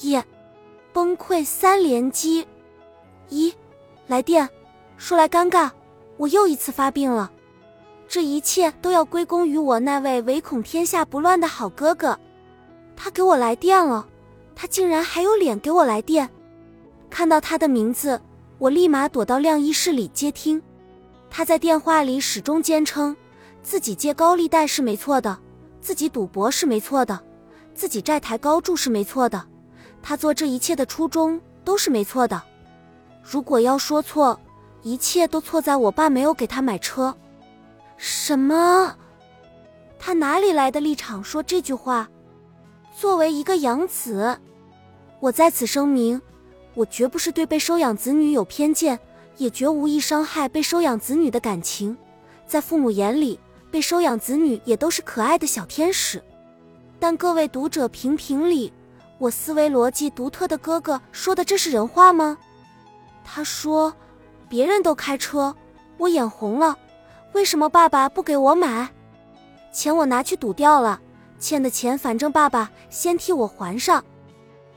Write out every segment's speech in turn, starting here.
一崩溃三连击，一来电，说来尴尬，我又一次发病了。这一切都要归功于我那位唯恐天下不乱的好哥哥，他给我来电了，他竟然还有脸给我来电。看到他的名字，我立马躲到晾衣室里接听。他在电话里始终坚称自己借高利贷是没错的，自己赌博是没错的，自己债台高筑是没错的，他做这一切的初衷都是没错的。如果要说错，一切都错在我爸没有给他买车。什么？他哪里来的立场说这句话？作为一个养子，我在此声明，我绝不是对被收养子女有偏见，也绝无意伤害被收养子女的感情。在父母眼里，被收养子女也都是可爱的小天使。但各位读者评评理，我思维逻辑独特的哥哥说的这是人话吗？他说：“别人都开车，我眼红了。”为什么爸爸不给我买？钱我拿去赌掉了，欠的钱反正爸爸先替我还上，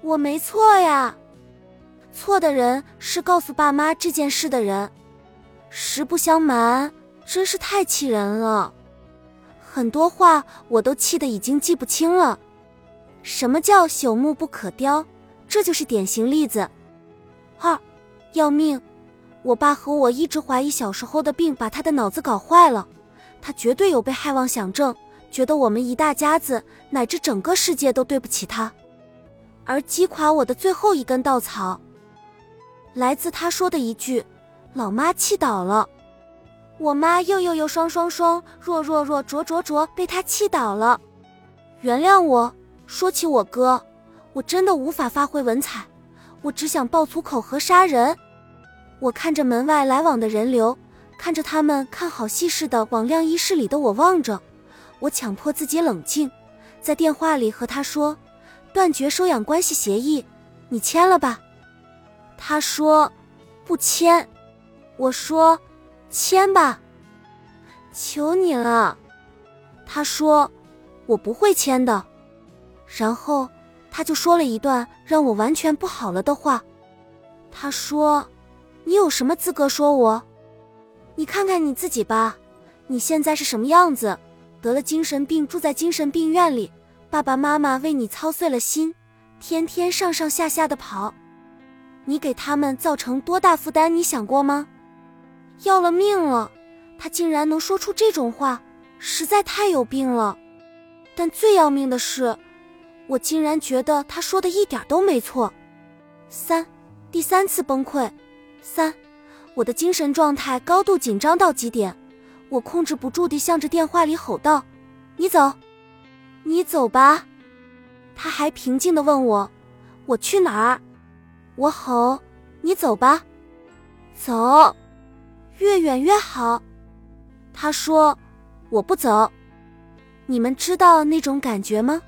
我没错呀。错的人是告诉爸妈这件事的人。实不相瞒，真是太气人了，很多话我都气得已经记不清了。什么叫朽木不可雕？这就是典型例子。二，要命。我爸和我一直怀疑小时候的病把他的脑子搞坏了，他绝对有被害妄想症，觉得我们一大家子乃至整个世界都对不起他。而击垮我的最后一根稻草，来自他说的一句：“老妈气倒了。”我妈又又又双双双弱弱弱灼灼灼被他气倒了。原谅我，说起我哥，我真的无法发挥文采，我只想爆粗口和杀人。我看着门外来往的人流，看着他们看好戏似的往晾衣室里的我望着，我强迫自己冷静，在电话里和他说：“断绝收养关系协议，你签了吧？”他说：“不签。”我说：“签吧，求你了。”他说：“我不会签的。”然后他就说了一段让我完全不好了的话，他说。你有什么资格说我？你看看你自己吧，你现在是什么样子？得了精神病，住在精神病院里，爸爸妈妈为你操碎了心，天天上上下下的跑，你给他们造成多大负担？你想过吗？要了命了，他竟然能说出这种话，实在太有病了。但最要命的是，我竟然觉得他说的一点都没错。三，第三次崩溃。三，我的精神状态高度紧张到极点，我控制不住地向着电话里吼道：“你走，你走吧。”他还平静地问我：“我去哪儿？”我吼：“你走吧，走，越远越好。”他说：“我不走。”你们知道那种感觉吗？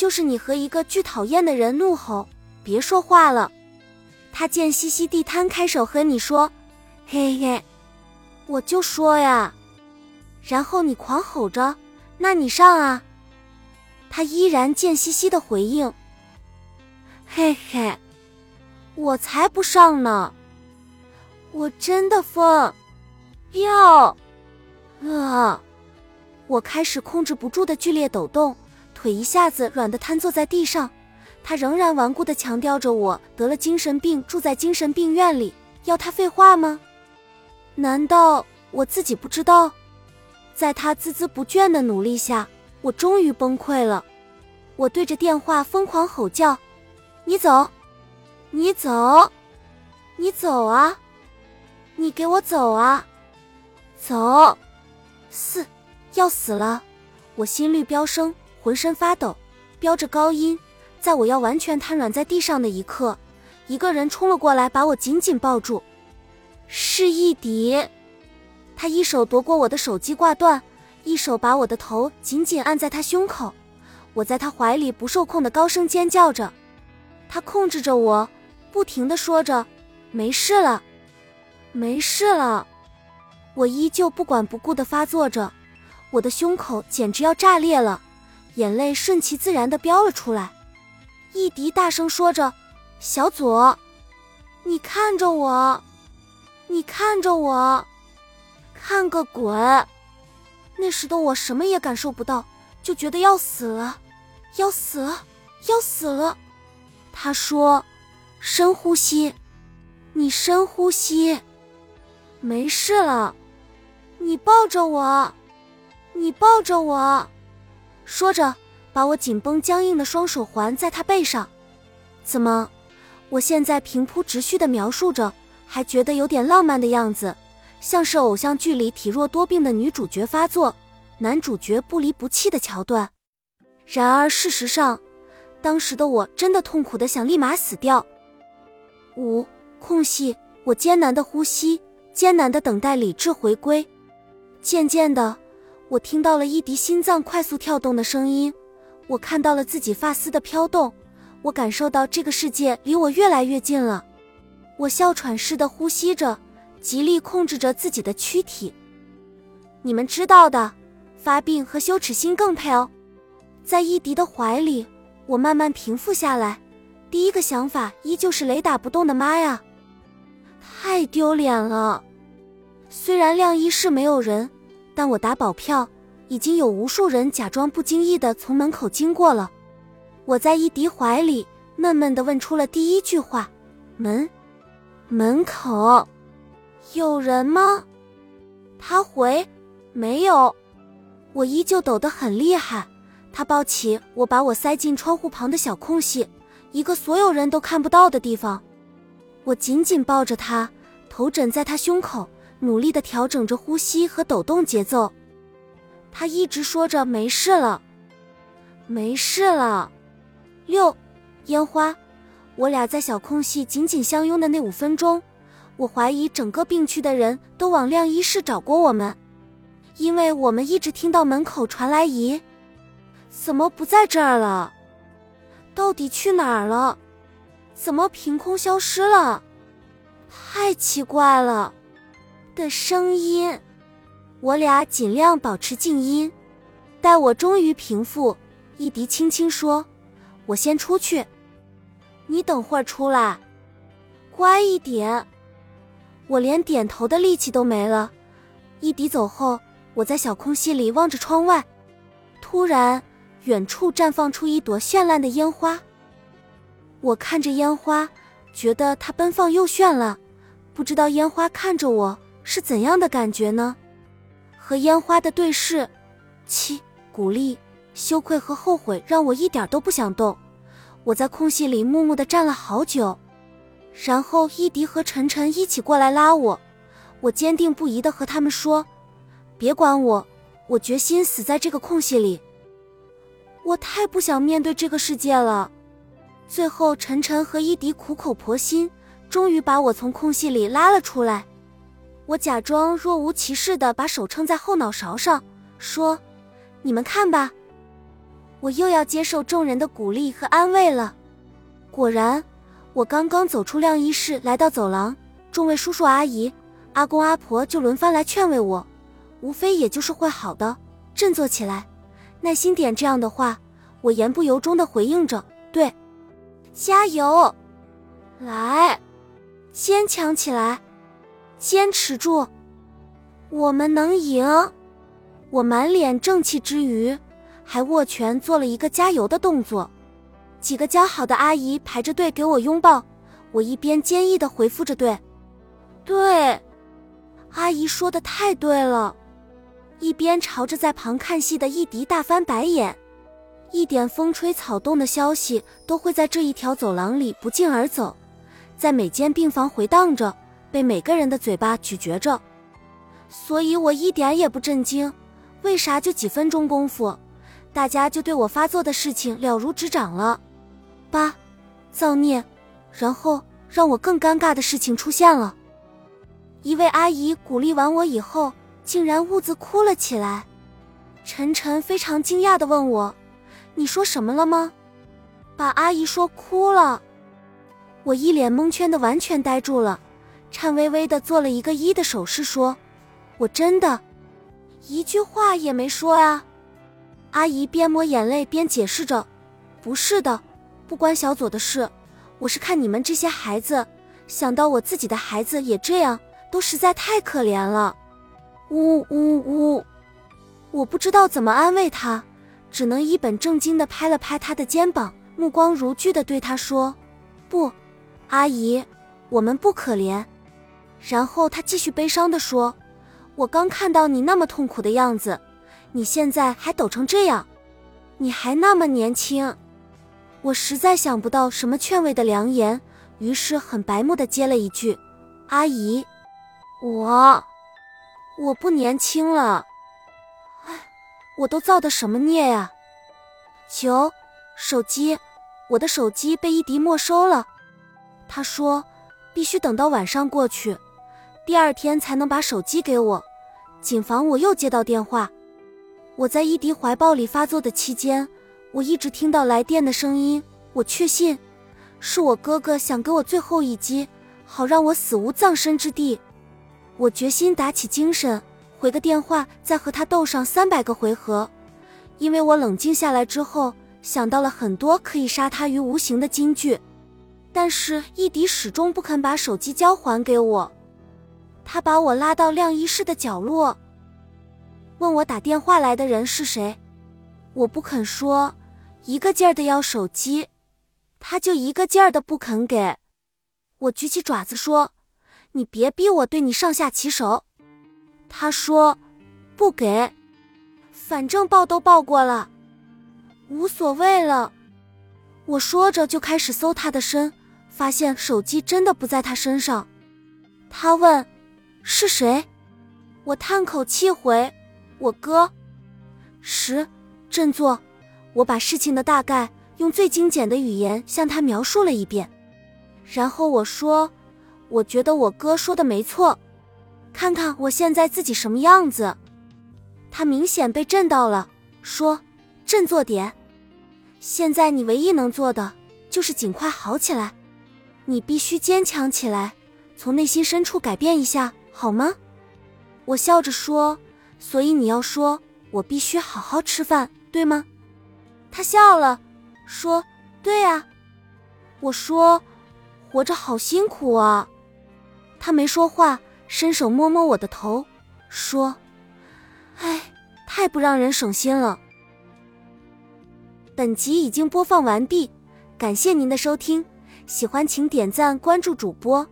就是你和一个巨讨厌的人怒吼：“别说话了。”他贱兮兮地摊开手和你说：“嘿嘿，我就说呀。”然后你狂吼着：“那你上啊！”他依然贱兮兮的回应：“嘿嘿，我才不上呢！我真的疯，要啊！”我开始控制不住的剧烈抖动，腿一下子软的瘫坐在地上。他仍然顽固的强调着我得了精神病，住在精神病院里。要他废话吗？难道我自己不知道？在他孜孜不倦的努力下，我终于崩溃了。我对着电话疯狂吼叫：“你走，你走，你走啊！你给我走啊！走！”四，要死了！我心率飙升，浑身发抖，飙着高音。在我要完全瘫软在地上的一刻，一个人冲了过来，把我紧紧抱住。是易迪，他一手夺过我的手机挂断，一手把我的头紧紧按在他胸口。我在他怀里不受控的高声尖叫着，他控制着我，不停的说着：“没事了，没事了。”我依旧不管不顾的发作着，我的胸口简直要炸裂了，眼泪顺其自然的飙了出来。伊迪大声说着：“小左，你看着我，你看着我，看个鬼！”那时的我什么也感受不到，就觉得要死了，要死了，要死了。他说：“深呼吸，你深呼吸，没事了。你抱着我，你抱着我。”说着。把我紧绷僵硬的双手环在他背上，怎么？我现在平铺直叙的描述着，还觉得有点浪漫的样子，像是偶像剧里体弱多病的女主角发作，男主角不离不弃的桥段。然而事实上，当时的我真的痛苦的想立马死掉。五空隙，我艰难的呼吸，艰难的等待理智回归。渐渐的，我听到了伊迪心脏快速跳动的声音。我看到了自己发丝的飘动，我感受到这个世界离我越来越近了。我哮喘似的呼吸着，极力控制着自己的躯体。你们知道的，发病和羞耻心更配哦。在伊迪的怀里，我慢慢平复下来。第一个想法依旧是雷打不动的妈呀，太丢脸了。虽然晾衣室没有人，但我打保票。已经有无数人假装不经意的从门口经过了，我在伊迪怀里闷闷的问出了第一句话：“门，门口有人吗？”他回：“没有。”我依旧抖得很厉害。他抱起我，把我塞进窗户旁的小空隙，一个所有人都看不到的地方。我紧紧抱着他，头枕在他胸口，努力的调整着呼吸和抖动节奏。他一直说着没事了，没事了。六，烟花，我俩在小空隙紧紧相拥的那五分钟，我怀疑整个病区的人都往晾衣室找过我们，因为我们一直听到门口传来咦，怎么不在这儿了？到底去哪儿了？怎么凭空消失了？太奇怪了的声音。我俩尽量保持静音，待我终于平复，伊迪轻轻说：“我先出去，你等会儿出来，乖一点。”我连点头的力气都没了。伊迪走后，我在小空隙里望着窗外，突然，远处绽放出一朵绚烂的烟花。我看着烟花，觉得它奔放又绚烂，不知道烟花看着我是怎样的感觉呢？和烟花的对视，七鼓励、羞愧和后悔让我一点都不想动。我在空隙里默默的站了好久，然后伊迪和晨晨一起过来拉我。我坚定不移的和他们说：“别管我，我决心死在这个空隙里。我太不想面对这个世界了。”最后，晨晨和伊迪苦口婆心，终于把我从空隙里拉了出来。我假装若无其事的把手撑在后脑勺上，说：“你们看吧，我又要接受众人的鼓励和安慰了。”果然，我刚刚走出晾衣室，来到走廊，众位叔叔阿姨、阿公阿婆就轮番来劝慰我，无非也就是会好的，振作起来，耐心点。这样的话，我言不由衷的回应着：“对，加油，来，坚强起来。”坚持住，我们能赢！我满脸正气之余，还握拳做了一个加油的动作。几个交好的阿姨排着队给我拥抱，我一边坚毅的回复着：“对，对，阿姨说的太对了。”一边朝着在旁看戏的伊迪大翻白眼。一点风吹草动的消息都会在这一条走廊里不胫而走，在每间病房回荡着。被每个人的嘴巴咀嚼着，所以我一点也不震惊。为啥就几分钟功夫，大家就对我发作的事情了如指掌了？八，造孽！然后让我更尴尬的事情出现了。一位阿姨鼓励完我以后，竟然兀自哭了起来。晨晨非常惊讶的问我：“你说什么了吗？”把阿姨说哭了。我一脸蒙圈的，完全呆住了。颤巍巍的做了一个一的手势，说：“我真的，一句话也没说啊。”阿姨边抹眼泪边解释着：“不是的，不关小左的事，我是看你们这些孩子，想到我自己的孩子也这样，都实在太可怜了。呜呜呜！我不知道怎么安慰他，只能一本正经的拍了拍他的肩膀，目光如炬的对他说：“不，阿姨，我们不可怜。”然后他继续悲伤的说：“我刚看到你那么痛苦的样子，你现在还抖成这样，你还那么年轻。”我实在想不到什么劝慰的良言，于是很白目的接了一句：“阿姨，我我不年轻了。”哎，我都造的什么孽呀！九，手机，我的手机被伊迪没收了。他说必须等到晚上过去。第二天才能把手机给我。谨防我又接到电话。我在伊迪怀抱里发作的期间，我一直听到来电的声音。我确信，是我哥哥想给我最后一击，好让我死无葬身之地。我决心打起精神，回个电话，再和他斗上三百个回合。因为我冷静下来之后，想到了很多可以杀他于无形的金句。但是伊迪始终不肯把手机交还给我。他把我拉到晾衣室的角落，问我打电话来的人是谁。我不肯说，一个劲儿的要手机，他就一个劲儿的不肯给。我举起爪子说：“你别逼我对你上下其手。”他说：“不给，反正报都报过了，无所谓了。”我说着就开始搜他的身，发现手机真的不在他身上。他问。是谁？我叹口气回：“我哥。”十，振作。我把事情的大概用最精简的语言向他描述了一遍，然后我说：“我觉得我哥说的没错，看看我现在自己什么样子。”他明显被震到了，说：“振作点，现在你唯一能做的就是尽快好起来，你必须坚强起来，从内心深处改变一下。”好吗？我笑着说。所以你要说，我必须好好吃饭，对吗？他笑了，说：“对呀。”我说：“活着好辛苦啊。”他没说话，伸手摸摸我的头，说：“哎，太不让人省心了。”本集已经播放完毕，感谢您的收听，喜欢请点赞关注主播。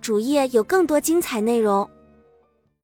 主页有更多精彩内容。